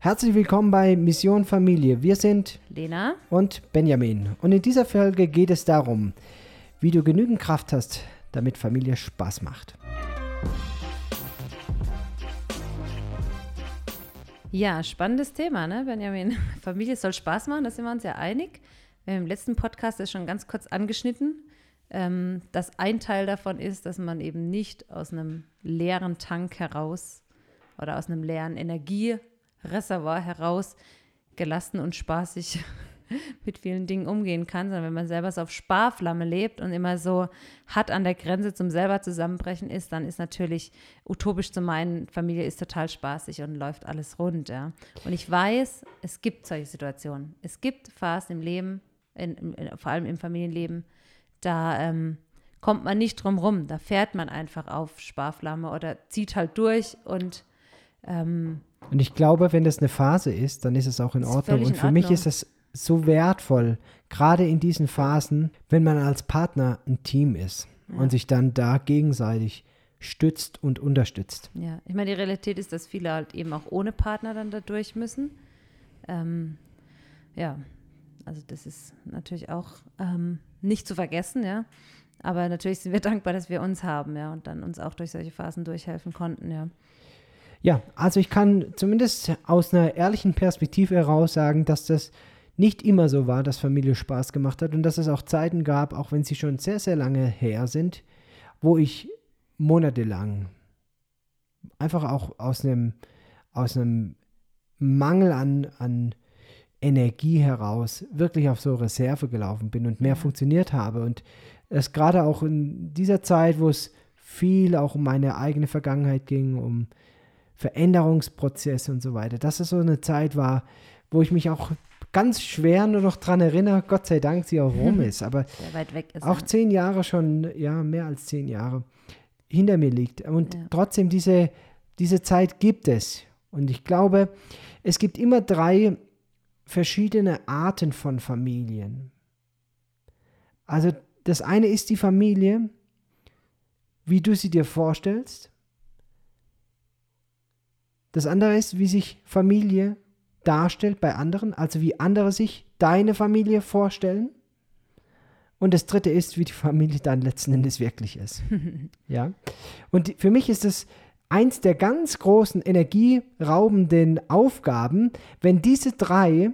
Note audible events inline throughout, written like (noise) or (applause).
Herzlich willkommen bei Mission Familie. Wir sind Lena und Benjamin. Und in dieser Folge geht es darum, wie du genügend Kraft hast, damit Familie Spaß macht. Ja, spannendes Thema, ne, Benjamin? (laughs) Familie soll Spaß machen, da sind wir uns ja einig. Wir haben im letzten Podcast das schon ganz kurz angeschnitten, ähm, dass ein Teil davon ist, dass man eben nicht aus einem leeren Tank heraus oder aus einem leeren Energie Reservoir heraus gelassen und spaßig (laughs) mit vielen Dingen umgehen kann, sondern wenn man selber so auf Sparflamme lebt und immer so hat an der Grenze zum selber zusammenbrechen ist, dann ist natürlich utopisch zu meinen, Familie ist total spaßig und läuft alles rund, ja. Und ich weiß, es gibt solche Situationen. Es gibt Phasen im Leben, in, in, vor allem im Familienleben, da ähm, kommt man nicht drum rum. Da fährt man einfach auf Sparflamme oder zieht halt durch und ähm, und ich glaube, wenn das eine Phase ist, dann ist es auch in Ordnung. Und für mich ist es so wertvoll, gerade in diesen Phasen, wenn man als Partner ein Team ist ja. und sich dann da gegenseitig stützt und unterstützt. Ja, ich meine, die Realität ist, dass viele halt eben auch ohne Partner dann da durch müssen. Ähm, ja, also das ist natürlich auch ähm, nicht zu vergessen, ja. Aber natürlich sind wir (laughs) dankbar, dass wir uns haben, ja, und dann uns auch durch solche Phasen durchhelfen konnten, ja. Ja, also ich kann zumindest aus einer ehrlichen Perspektive heraus sagen, dass das nicht immer so war, dass Familie Spaß gemacht hat und dass es auch Zeiten gab, auch wenn sie schon sehr, sehr lange her sind, wo ich monatelang einfach auch aus einem, aus einem Mangel an, an Energie heraus wirklich auf so Reserve gelaufen bin und mehr funktioniert habe. Und es gerade auch in dieser Zeit, wo es viel auch um meine eigene Vergangenheit ging, um Veränderungsprozesse und so weiter. Dass es so eine Zeit war, wo ich mich auch ganz schwer nur noch daran erinnere, Gott sei Dank, sie auch rum (laughs) ist, aber ist, auch zehn Jahre schon, ja, mehr als zehn Jahre hinter mir liegt. Und ja. trotzdem, diese, diese Zeit gibt es. Und ich glaube, es gibt immer drei verschiedene Arten von Familien. Also das eine ist die Familie, wie du sie dir vorstellst. Das andere ist, wie sich Familie darstellt bei anderen, also wie andere sich deine Familie vorstellen. Und das dritte ist, wie die Familie dann letzten Endes wirklich ist. (laughs) ja. Und für mich ist es eins der ganz großen energieraubenden Aufgaben, wenn diese drei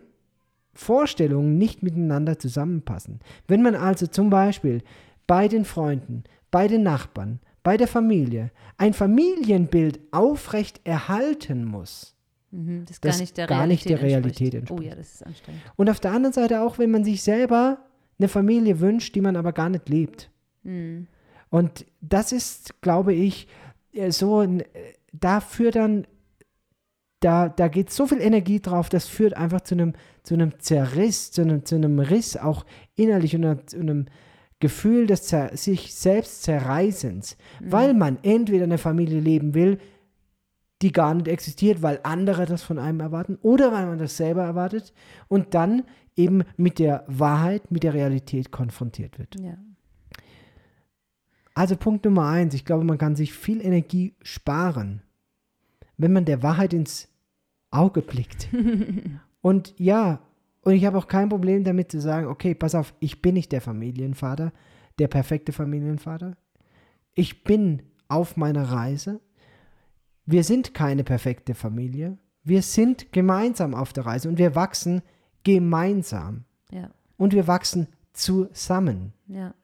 Vorstellungen nicht miteinander zusammenpassen. Wenn man also zum Beispiel bei den Freunden, bei den Nachbarn, bei der Familie ein Familienbild aufrecht erhalten muss, mhm, das, das gar nicht der gar Realität, nicht der Realität entspricht. entspricht. Oh ja, das ist anstrengend. Und auf der anderen Seite auch, wenn man sich selber eine Familie wünscht, die man aber gar nicht lebt. Mhm. Und das ist, glaube ich, äh, so ein, äh, da führt dann, da, da geht so viel Energie drauf, das führt einfach zu einem, zu einem Zerriss, zu einem, zu einem Riss auch innerlich und zu einem, Gefühl des Zer sich selbst Zerreißens, mhm. weil man entweder eine Familie leben will, die gar nicht existiert, weil andere das von einem erwarten, oder weil man das selber erwartet und dann eben mit der Wahrheit, mit der Realität konfrontiert wird. Ja. Also Punkt Nummer eins, ich glaube, man kann sich viel Energie sparen, wenn man der Wahrheit ins Auge blickt. (laughs) und ja, und ich habe auch kein Problem damit zu sagen, okay, pass auf, ich bin nicht der Familienvater, der perfekte Familienvater. Ich bin auf meiner Reise. Wir sind keine perfekte Familie. Wir sind gemeinsam auf der Reise und wir wachsen gemeinsam. Ja. Und wir wachsen zusammen. Ja.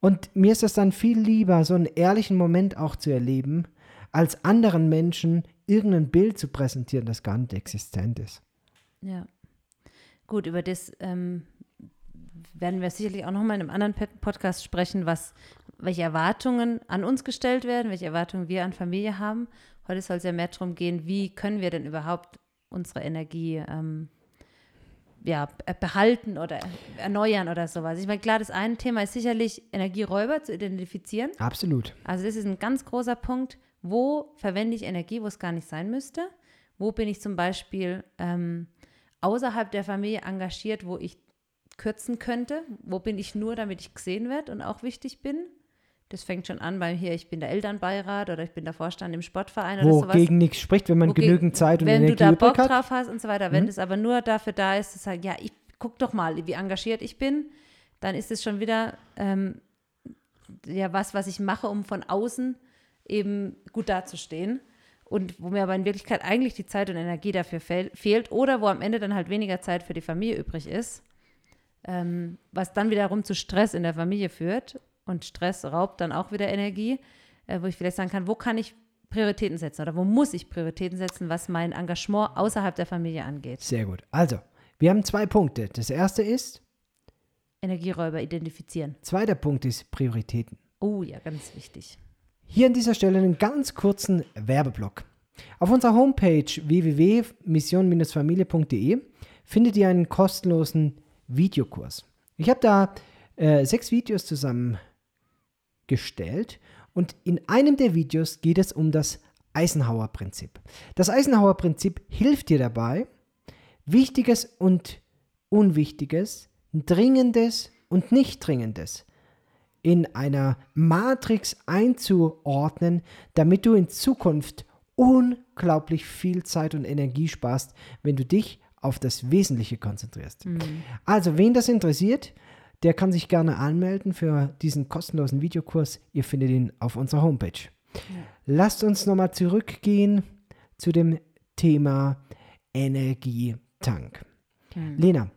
Und mir ist es dann viel lieber, so einen ehrlichen Moment auch zu erleben, als anderen Menschen irgendein Bild zu präsentieren, das gar nicht existent ist. Ja. Gut, über das ähm, werden wir sicherlich auch nochmal in einem anderen Podcast sprechen, was, welche Erwartungen an uns gestellt werden, welche Erwartungen wir an Familie haben. Heute soll es ja mehr darum gehen, wie können wir denn überhaupt unsere Energie ähm, ja, behalten oder erneuern oder sowas. Ich meine, klar, das eine Thema ist sicherlich Energieräuber zu identifizieren. Absolut. Also das ist ein ganz großer Punkt. Wo verwende ich Energie, wo es gar nicht sein müsste? Wo bin ich zum Beispiel ähm, außerhalb der Familie engagiert, wo ich kürzen könnte? Wo bin ich nur, damit ich gesehen werde und auch wichtig bin? Das fängt schon an beim hier, ich bin der Elternbeirat oder ich bin der Vorstand im Sportverein oder Wo sowas. gegen nichts spricht, wenn man Wogegen- genügend Zeit und wenn Energie du da Bock hat. drauf hast und so weiter. Wenn Mhm. es aber nur dafür da ist, zu sagen, ja, ich guck doch mal, wie engagiert ich bin, dann ist es schon wieder ähm, ja was, was ich mache, um von außen eben gut dazustehen. Und wo mir aber in Wirklichkeit eigentlich die Zeit und Energie dafür fehl, fehlt oder wo am Ende dann halt weniger Zeit für die Familie übrig ist, ähm, was dann wiederum zu Stress in der Familie führt. Und Stress raubt dann auch wieder Energie, äh, wo ich vielleicht sagen kann, wo kann ich Prioritäten setzen oder wo muss ich Prioritäten setzen, was mein Engagement außerhalb der Familie angeht. Sehr gut. Also, wir haben zwei Punkte. Das erste ist, Energieräuber identifizieren. zweiter Punkt ist Prioritäten. Oh ja, ganz wichtig. Hier an dieser Stelle einen ganz kurzen Werbeblock. Auf unserer Homepage www.mission-familie.de findet ihr einen kostenlosen Videokurs. Ich habe da äh, sechs Videos zusammengestellt und in einem der Videos geht es um das Eisenhower-Prinzip. Das Eisenhower-Prinzip hilft dir dabei, Wichtiges und Unwichtiges, Dringendes und nicht Dringendes in einer Matrix einzuordnen, damit du in Zukunft unglaublich viel Zeit und Energie sparst, wenn du dich auf das Wesentliche konzentrierst. Also, wen das interessiert, der kann sich gerne anmelden für diesen kostenlosen Videokurs. Ihr findet ihn auf unserer Homepage. Lasst uns nochmal zurückgehen zu dem Thema Energietank. Lena,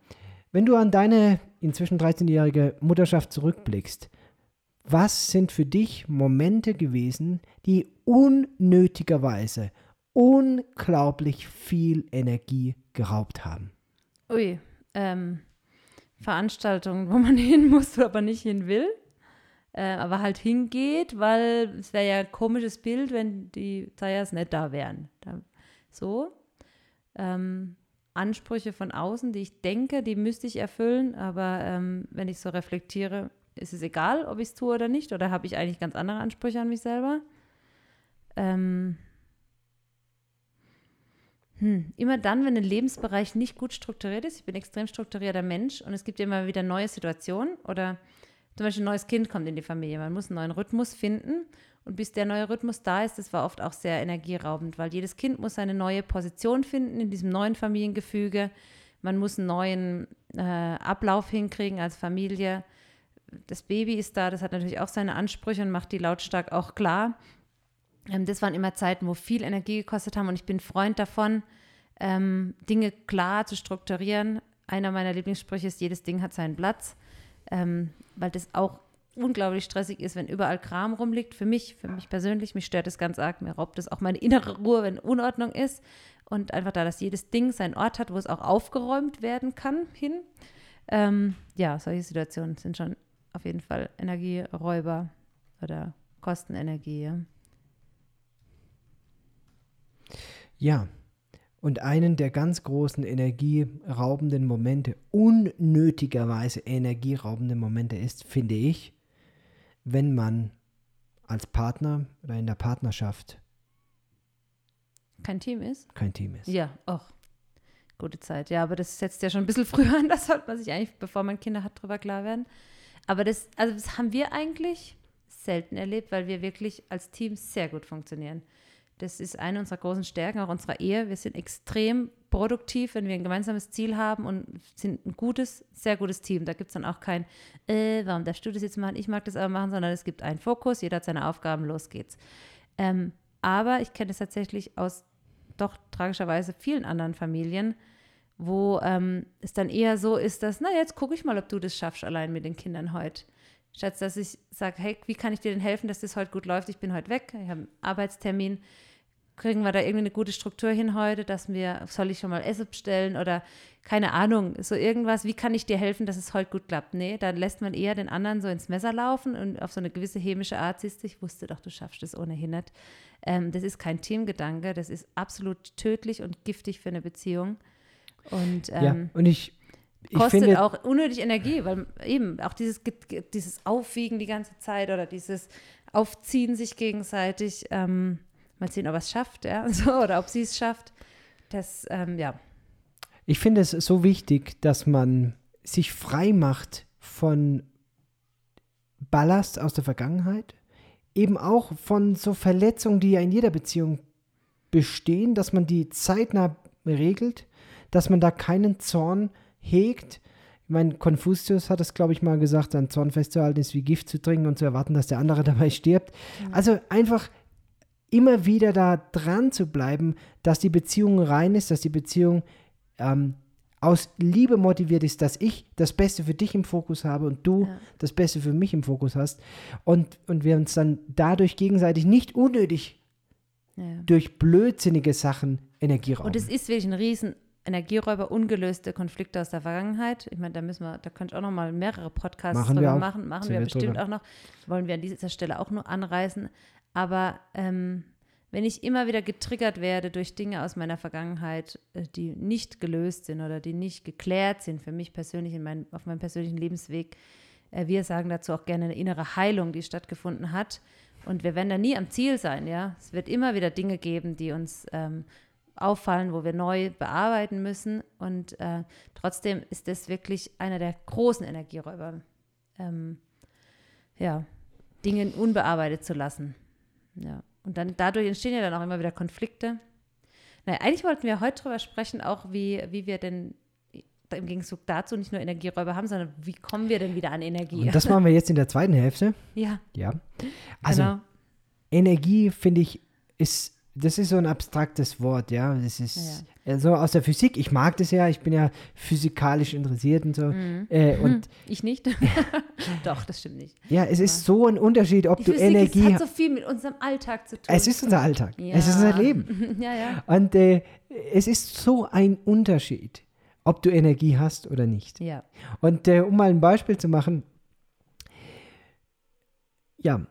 wenn du an deine inzwischen 13-jährige Mutterschaft zurückblickst, was sind für dich Momente gewesen, die unnötigerweise unglaublich viel Energie geraubt haben? Ui, ähm, Veranstaltungen, wo man (laughs) hin muss, aber nicht hin will, äh, aber halt hingeht, weil es wäre ja ein komisches Bild, wenn die Zayas nicht da wären. So. Ähm, Ansprüche von außen, die ich denke, die müsste ich erfüllen, aber ähm, wenn ich so reflektiere, ist es egal, ob ich es tue oder nicht, oder habe ich eigentlich ganz andere Ansprüche an mich selber? Ähm, hm, immer dann, wenn ein Lebensbereich nicht gut strukturiert ist, ich bin ein extrem strukturierter Mensch und es gibt immer wieder neue Situationen oder zum Beispiel ein neues Kind kommt in die Familie, man muss einen neuen Rhythmus finden und bis der neue Rhythmus da ist, das war oft auch sehr energieraubend, weil jedes Kind muss seine neue Position finden in diesem neuen Familiengefüge, man muss einen neuen äh, Ablauf hinkriegen als Familie. Das Baby ist da, das hat natürlich auch seine Ansprüche und macht die lautstark auch klar. Ähm, das waren immer Zeiten, wo viel Energie gekostet haben und ich bin Freund davon, ähm, Dinge klar zu strukturieren. Einer meiner Lieblingssprüche ist, jedes Ding hat seinen Platz, ähm, weil das auch unglaublich stressig ist, wenn überall Kram rumliegt. Für mich, für mich persönlich, mich stört es ganz arg, mir raubt es auch meine (laughs) innere Ruhe, wenn Unordnung ist. Und einfach da, dass jedes Ding seinen Ort hat, wo es auch aufgeräumt werden kann, hin. Ähm, ja, solche Situationen sind schon auf jeden Fall Energieräuber oder Kostenenergie. Ja. Und einen der ganz großen energieraubenden Momente, unnötigerweise energieraubende Momente ist, finde ich, wenn man als Partner oder in der Partnerschaft Kein Team ist? kein Team ist. Ja, auch. Gute Zeit. Ja, aber das setzt ja schon ein bisschen früher an. Das sollte man sich eigentlich, bevor man Kinder hat, drüber klar werden. Aber das, also das haben wir eigentlich selten erlebt, weil wir wirklich als Team sehr gut funktionieren. Das ist eine unserer großen Stärken, auch unserer Ehe. Wir sind extrem produktiv, wenn wir ein gemeinsames Ziel haben und sind ein gutes, sehr gutes Team. Da gibt es dann auch kein, äh, warum darfst du das jetzt machen, ich mag das aber machen, sondern es gibt einen Fokus, jeder hat seine Aufgaben, los geht's. Ähm, aber ich kenne es tatsächlich aus doch tragischerweise vielen anderen Familien, wo ähm, es dann eher so ist, dass, na, jetzt gucke ich mal, ob du das schaffst, allein mit den Kindern heute. Statt dass ich sage, hey, wie kann ich dir denn helfen, dass das heute gut läuft? Ich bin heute weg, ich habe einen Arbeitstermin. Kriegen wir da irgendwie eine gute Struktur hin heute, dass wir, soll ich schon mal Essen bestellen oder keine Ahnung, so irgendwas, wie kann ich dir helfen, dass es heute gut klappt? Nee, da lässt man eher den anderen so ins Messer laufen und auf so eine gewisse chemische Art siehst du, ich wusste doch, du schaffst es ohnehin nicht. Ähm, das ist kein Teamgedanke, das ist absolut tödlich und giftig für eine Beziehung. Und ähm, ja, und ich, ich kostet finde, auch unnötig Energie, weil eben auch dieses, dieses Aufwiegen die ganze Zeit oder dieses Aufziehen sich gegenseitig, ähm, mal sehen, ob er es schafft, ja, (laughs) so, oder ob sie es schafft. Das, ähm, ja, ich finde es so wichtig, dass man sich frei macht von Ballast aus der Vergangenheit, eben auch von so Verletzungen, die ja in jeder Beziehung bestehen, dass man die zeitnah regelt, dass man da keinen Zorn hegt. Ich meine, Konfuzius hat es, glaube ich, mal gesagt, ein Zorn festzuhalten ist wie Gift zu trinken und zu erwarten, dass der andere (laughs) dabei stirbt. Also einfach immer wieder da dran zu bleiben, dass die Beziehung rein ist, dass die Beziehung ähm, aus Liebe motiviert ist, dass ich das Beste für dich im Fokus habe und du Ja. das Beste für mich im Fokus hast und, und wir uns dann dadurch gegenseitig nicht unnötig Ja. durch blödsinnige Sachen Energie rauben. Und es ist wirklich ein riesen Energieräuber, ungelöste Konflikte aus der Vergangenheit. Ich meine, da müssen wir, da könnte ich auch noch mal mehrere Podcasts Machen wir drüber auch. machen. Machen Sind wir wir bestimmt drüber. auch noch. Wollen wir an dieser Stelle auch nur anreißen. Aber ähm, wenn ich immer wieder getriggert werde durch Dinge aus meiner Vergangenheit, äh, die nicht gelöst sind oder die nicht geklärt sind für mich persönlich in mein, auf meinem persönlichen Lebensweg, äh, wir sagen dazu auch gerne eine innere Heilung, die stattgefunden hat. Und wir werden da nie am Ziel sein, ja. Es wird immer wieder Dinge geben, die uns ähm, auffallen, wo wir neu bearbeiten müssen. Und äh, trotzdem ist das wirklich einer der großen Energieräuber, ähm, ja, Dinge unbearbeitet zu lassen. Ja. Und dann dadurch entstehen ja dann auch immer wieder Konflikte. Naja, eigentlich wollten wir heute drüber sprechen, auch wie, wie wir denn im Gegenzug dazu nicht nur Energieräuber haben, sondern wie kommen wir denn wieder an Energie? und das machen wir jetzt in der zweiten Hälfte. ja, Ja. Also genau. Energie, finde ich, ist, das ist so ein abstraktes Wort, ja. Das ist Ja, so aus der Physik. Ich mag das ja, ich bin ja physikalisch interessiert und so. Mhm. Äh, und Ich nicht. (laughs) Doch, das stimmt nicht. ja, es ist so ein Unterschied, ob Die du Physik Energie ist, hat so viel mit unserem Alltag zu tun. Es ist unser Alltag. ja. Es ist unser Leben. (laughs) ja, ja. Und äh, es ist so ein Unterschied, ob du Energie hast oder nicht. Ja. Und äh, um mal ein Beispiel zu machen, ja,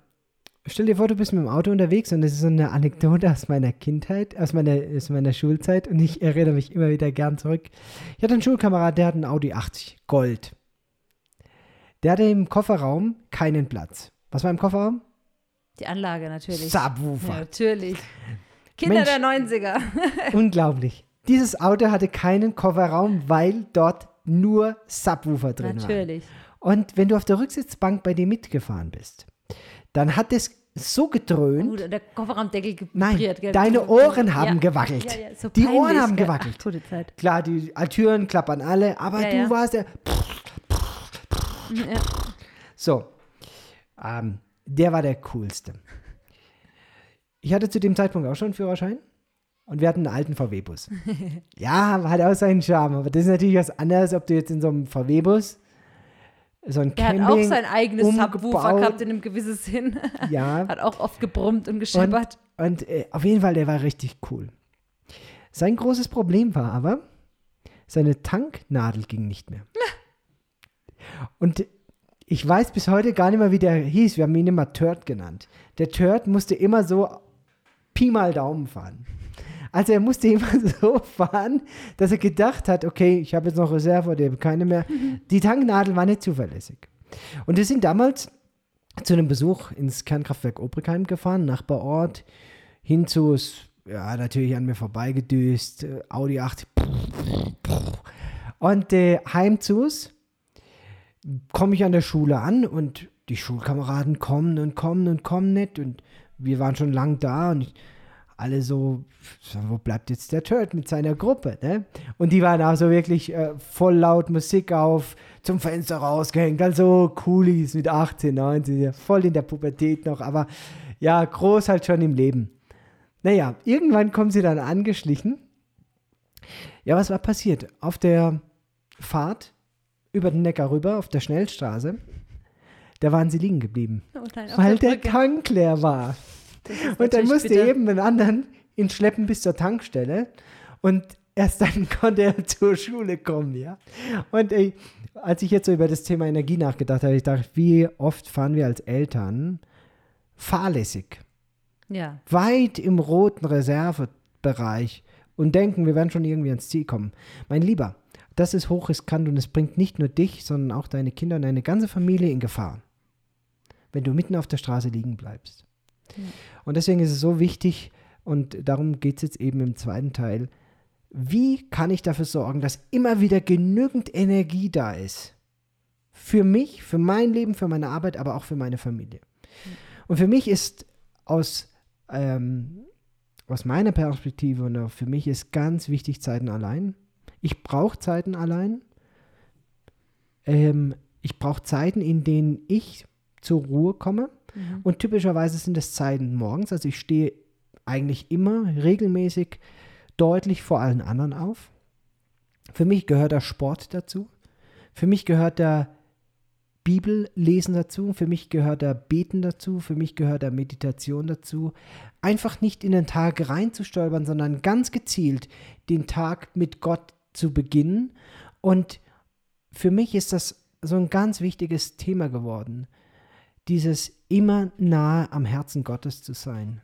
stell dir vor, du bist mit dem Auto unterwegs und das ist so eine Anekdote aus meiner Kindheit, aus meiner, aus meiner Schulzeit und ich erinnere mich immer wieder gern zurück. Ich hatte einen Schulkamerad, der hat einen Audi 80 Gold. Der hatte im Kofferraum keinen Platz. Was war im Kofferraum? Die Anlage natürlich. Subwoofer. Ja, natürlich. Kinder Mensch. der 90er. (laughs) Unglaublich. Dieses Auto hatte keinen Kofferraum, weil dort nur Subwoofer drin waren. natürlich. Und wenn du auf der Rücksitzbank bei dir mitgefahren bist, dann hat es so gedröhnt. Gut, der Kofferraumdeckel Nein, vibriert. gell? deine Ohren haben gewackelt. Ja, ja, so Die peinlich, Ohren haben gewackelt. Ach, gute Zeit. Klar, die Türen klappern alle, aber Ja, du ja. warst der. Ja. So, ähm, der war der coolste. Ich hatte zu dem Zeitpunkt auch schon einen Führerschein und wir hatten einen alten VW-Bus. (laughs) ja, hat auch seinen Charme, aber das ist natürlich was anderes, ob du jetzt in so einem VW-Bus so ein Er hat Camping auch sein eigenes Subwoofer gehabt in einem gewissen Sinn. (laughs) Ja, (laughs) Hat auch oft gebrummt und und, gescheppert. und äh, auf jeden Fall, der war richtig cool. Sein großes Problem war aber, seine Tanknadel ging nicht mehr. (laughs) Und ich weiß bis heute gar nicht mehr, wie der hieß. Wir haben ihn immer Turd genannt. Der Turd musste immer so Pi mal Daumen fahren. Also er musste immer (laughs) so fahren, dass er gedacht hat, okay, ich habe jetzt noch Reserve oder ich habe keine mehr. Die Tanknadel war nicht zuverlässig. Und wir sind damals zu einem Besuch ins Kernkraftwerk Obrigheim gefahren, Nachbarort, hin zu, ja, natürlich an mir vorbeigedüst, äh, Audi 8. Und äh, heim zu uns komme ich an der Schule an und die Schulkameraden kommen und kommen und kommen nicht und wir waren schon lang da und ich, alle so, wo bleibt jetzt der Turd mit seiner Gruppe, ne? Und die waren auch so wirklich äh, voll laut Musik auf, zum Fenster rausgehängt, also Coolies mit 18, 19, ja, voll in der Pubertät noch, aber ja, groß halt schon im Leben. Naja, irgendwann kommen sie dann angeschlichen. Ja, was war passiert? Auf der Fahrt über den Neckar rüber, auf der Schnellstraße, da waren sie liegen geblieben, Oh nein, weil der der. Tank leer war. Und dann musste bitter. eben den anderen ihn schleppen bis zur Tankstelle. Und erst dann (laughs) konnte er zur Schule kommen, ja. Und ey, als ich jetzt so über das Thema Energie nachgedacht habe, ich dachte, wie oft fahren wir als Eltern fahrlässig, Ja, weit im roten Reservebereich und denken, wir werden schon irgendwie ans Ziel kommen. Mein Lieber, das ist hochriskant und es bringt nicht nur dich, sondern auch deine Kinder und deine ganze Familie in Gefahr, wenn du mitten auf der Straße liegen bleibst. Und deswegen ist es so wichtig, und darum geht es jetzt eben im zweiten Teil, wie kann ich dafür sorgen, dass immer wieder genügend Energie da ist? Für mich, für mein Leben, für meine Arbeit, aber auch für meine Familie. Und für mich ist aus, ähm, aus meiner Perspektive und auch für mich ist ganz wichtig Zeiten allein. Ich brauche Zeiten allein. Ähm, ich brauche Zeiten, in denen ich zur Ruhe komme. Mhm. Und typischerweise sind es Zeiten morgens. Also ich stehe eigentlich immer regelmäßig deutlich vor allen anderen auf. Für mich gehört der Sport dazu. Für mich gehört der Bibellesen dazu. Für mich gehört der Beten dazu. Für mich gehört der Meditation dazu. Einfach nicht in den Tag reinzustolpern, sondern ganz gezielt den Tag mit Gott zu beginnen. Und für mich ist das so ein ganz wichtiges Thema geworden. Dieses immer nahe am Herzen Gottes zu sein.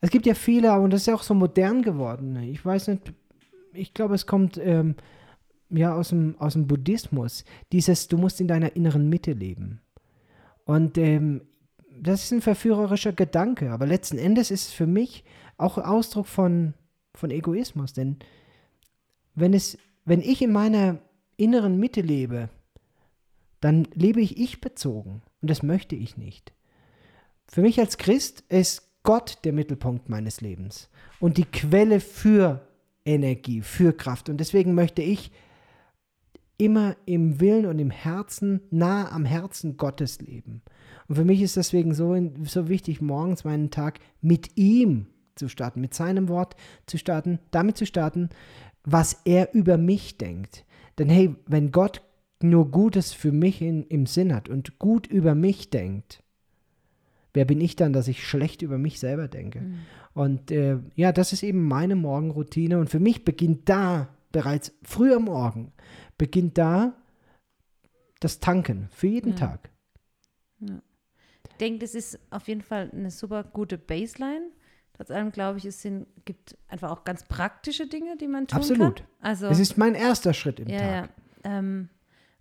Es gibt ja viele, und das ist ja auch so modern geworden. Ich weiß nicht, ich glaube, es kommt ähm, ja aus dem, aus dem Buddhismus. Dieses, du musst in deiner inneren Mitte leben. Und ähm, das ist ein verführerischer Gedanke, aber letzten Endes ist es für mich auch Ausdruck von, von Egoismus. Denn wenn, es, wenn ich in meiner inneren Mitte lebe, dann lebe ich ich bezogen. Und das möchte ich nicht. Für mich als Christ ist Gott der Mittelpunkt meines Lebens und die Quelle für Energie, für Kraft. Und deswegen möchte ich immer im Willen und im Herzen, nah am Herzen Gottes leben. Und für mich ist deswegen so, so wichtig, morgens meinen Tag mit ihm zu starten, mit seinem Wort zu starten, damit zu starten, was er über mich denkt. Denn hey, wenn Gott nur Gutes für mich in, im Sinn hat und gut über mich denkt, wer bin ich dann, dass ich schlecht über mich selber denke? Mhm. Und äh, ja, das ist eben meine Morgenroutine. Und für mich beginnt da bereits früh am Morgen, beginnt da das Tanken für jeden ja. Tag. Ja. Ich denke, das ist auf jeden Fall eine super gute Baseline. Trotz allem glaube ich, es sind, gibt einfach auch ganz praktische Dinge, die man tun Absolut. kann. Also, es ist mein erster Schritt im ja, Tag. Ja. Ähm,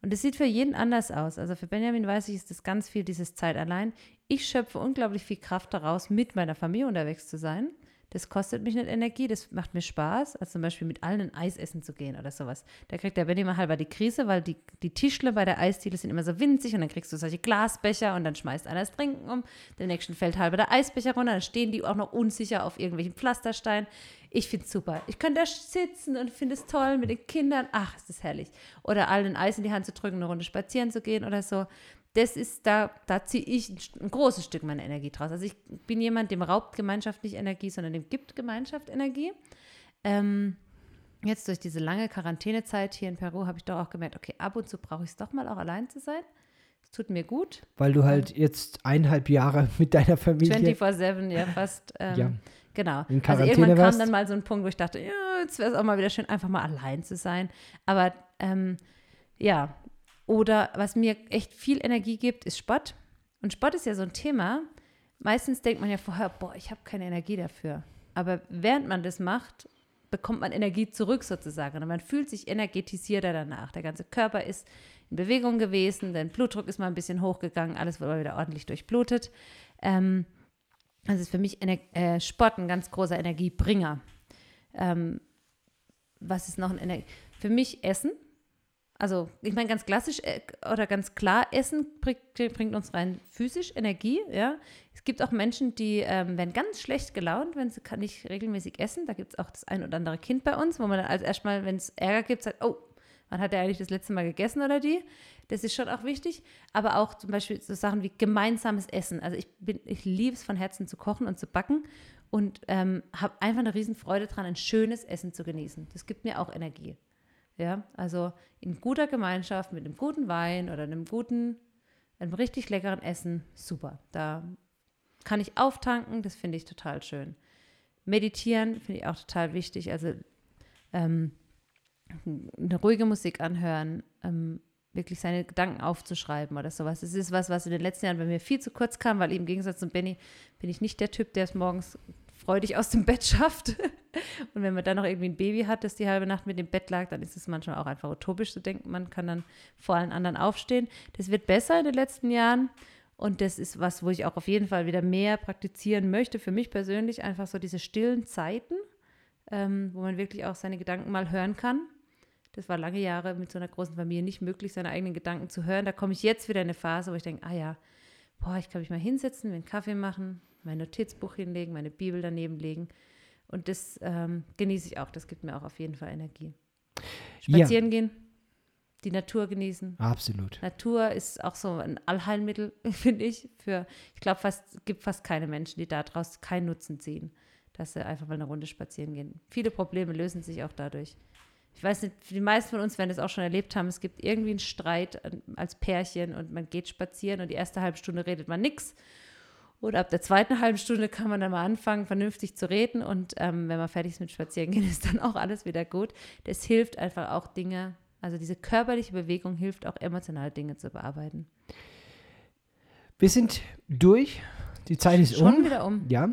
und es sieht für jeden anders aus. Also für Benjamin weiß ich, ist das ganz viel dieses Zeit allein. Ich schöpfe unglaublich viel Kraft daraus, mit meiner Familie unterwegs zu sein. Das kostet mich nicht Energie, das macht mir Spaß, als zum Beispiel mit allen ein Eis essen zu gehen oder sowas. Da kriegt der Benny mal halber die Krise, weil die, die Tischle bei der Eisdiele sind immer so winzig und dann kriegst du solche Glasbecher und dann schmeißt einer das Trinken um, der nächsten fällt halber der Eisbecher runter, dann stehen die auch noch unsicher auf irgendwelchen Pflastersteinen. Ich finde es super. Ich könnte da sitzen und finde es toll mit den Kindern. Ach, ist das herrlich. Oder allen Eis in die Hand zu drücken, eine Runde spazieren zu gehen oder so das ist, da, da ziehe ich ein, ein, großes Stück meiner Energie draus. Also ich bin jemand, dem raubt Gemeinschaft nicht Energie, sondern dem gibt Gemeinschaft Energie. Ähm, jetzt durch diese lange Quarantänezeit hier in Peru habe ich doch auch gemerkt, okay, ab und zu brauche ich es doch mal auch allein zu sein. Es tut mir gut. Weil du halt ähm, jetzt eineinhalb Jahre (laughs) mit deiner Familie. 24-7, ja, fast. Ähm, ja. Genau. In also irgendwann kam warst. dann mal so ein Punkt, wo ich dachte, ja, jetzt wäre es auch mal wieder schön, einfach mal allein zu sein. Aber ähm, ja, oder was mir echt viel Energie gibt, ist Sport. Und Sport ist ja so ein Thema. Meistens denkt man ja vorher, boah, ich habe keine Energie dafür. Aber während man das macht, bekommt man Energie zurück sozusagen. Und man fühlt sich energetisierter danach. Der ganze Körper ist in Bewegung gewesen, dein Blutdruck ist mal ein bisschen hochgegangen, alles wurde mal wieder ordentlich durchblutet. Ähm, das ist für mich Ener äh, Sport ein ganz großer Energiebringer. Ähm, was ist noch ein Energie? Für mich Essen also, ich meine, ganz klassisch äh, oder ganz klar, Essen bringt, bringt, uns rein physisch Energie, ja. Es gibt auch Menschen, die ähm, werden ganz schlecht gelaunt, wenn sie nicht regelmäßig essen. Da gibt es auch das ein oder andere Kind bei uns, wo man dann als erstmal, wenn es Ärger gibt, sagt, oh, wann hat er eigentlich das letzte Mal gegessen oder die? Das ist schon auch wichtig. Aber auch zum Beispiel so Sachen wie gemeinsames Essen. Also ich bin, ich liebe es von Herzen zu kochen und zu backen und ähm, habe einfach eine Riesenfreude dran, ein schönes Essen zu genießen. Das gibt mir auch Energie. Ja, also in guter Gemeinschaft mit einem guten Wein oder einem guten, einem richtig leckeren Essen, super. Da kann ich auftanken, das finde ich total schön. Meditieren finde ich auch total wichtig. Also ähm, eine ruhige Musik anhören, ähm, wirklich seine Gedanken aufzuschreiben oder sowas. Das ist was, was in den letzten Jahren bei mir viel zu kurz kam, weil im Gegensatz zu Benny bin ich nicht der Typ, der es morgens freudig aus dem Bett (laughs) schafft. Und wenn man dann noch irgendwie ein Baby hat, das die halbe Nacht mit dem Bett lag, dann ist es manchmal auch einfach utopisch zu denken, man kann dann vor allen anderen aufstehen. Das wird besser in den letzten Jahren. Und das ist was, wo ich auch auf jeden Fall wieder mehr praktizieren möchte. Für mich persönlich einfach so diese stillen Zeiten, ähm, wo man wirklich auch seine Gedanken mal hören kann. Das war lange Jahre mit so einer großen Familie nicht möglich, seine eigenen Gedanken zu hören. Da komme ich jetzt wieder in eine Phase, wo ich denke, ah ja, boah, ich kann mich mal hinsetzen, mir einen Kaffee machen, mein Notizbuch hinlegen, meine Bibel daneben legen. Und das ähm, genieße ich auch. Das gibt mir auch auf jeden Fall Energie. Spazieren ja. gehen, die Natur genießen. Absolut. Natur ist auch so ein Allheilmittel, (laughs) finde ich. Für, ich glaube, es gibt fast keine Menschen, die daraus keinen Nutzen ziehen, dass sie einfach mal eine Runde spazieren gehen. Viele Probleme lösen sich auch dadurch. Ich weiß nicht, die meisten von uns werden das auch schon erlebt haben. Es gibt irgendwie einen Streit als Pärchen und man geht spazieren und die erste halbe Stunde redet man nichts. Oder ab der zweiten halben Stunde kann man dann mal anfangen, vernünftig zu reden. Und ähm, wenn man fertig ist mit Spazierengehen, (laughs) ist dann auch alles wieder gut. Das hilft einfach auch Dinge, also diese körperliche Bewegung hilft auch emotional Dinge zu bearbeiten. Wir sind durch. Die Zeit ist Schon um. wieder um. Ja.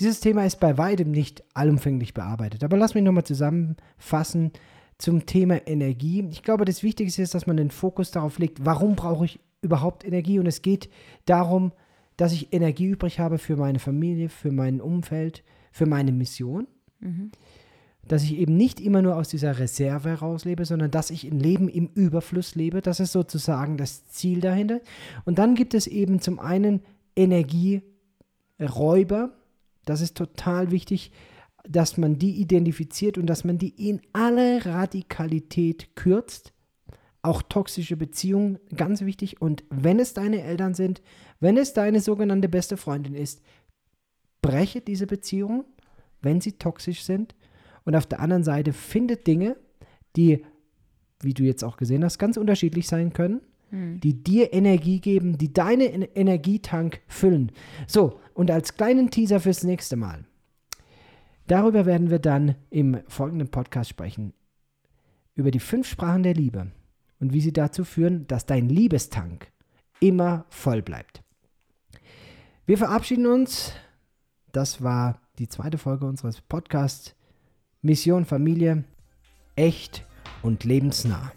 Dieses Thema ist bei weitem nicht allumfänglich bearbeitet. Aber lass mich nochmal zusammenfassen zum Thema Energie. Ich glaube, das Wichtigste ist, dass man den Fokus darauf legt, warum brauche ich überhaupt Energie? Und es geht darum, dass ich Energie übrig habe für meine Familie, für mein Umfeld, für meine Mission. Mhm. Dass ich eben nicht immer nur aus dieser Reserve herauslebe, sondern dass ich ein Leben im Überfluss lebe. Das ist sozusagen das Ziel dahinter. Und dann gibt es eben zum einen Energieräuber. Das ist total wichtig, dass man die identifiziert und dass man die in aller Radikalität kürzt auch toxische Beziehungen, ganz wichtig. Und wenn es deine Eltern sind, wenn es deine sogenannte beste Freundin ist, breche diese Beziehung, wenn sie toxisch sind. Und auf der anderen Seite findet Dinge, die, wie du jetzt auch gesehen hast, ganz unterschiedlich sein können, hm. die dir Energie geben, die deinen Energietank füllen. So, und als kleinen Teaser fürs nächste Mal. Darüber werden wir dann im folgenden Podcast sprechen. Über die fünf Sprachen der Liebe und wie sie dazu führen, dass dein Liebestank immer voll bleibt. Wir verabschieden uns. Das war die zweite Folge unseres Podcasts Mission Familie echt und lebensnah.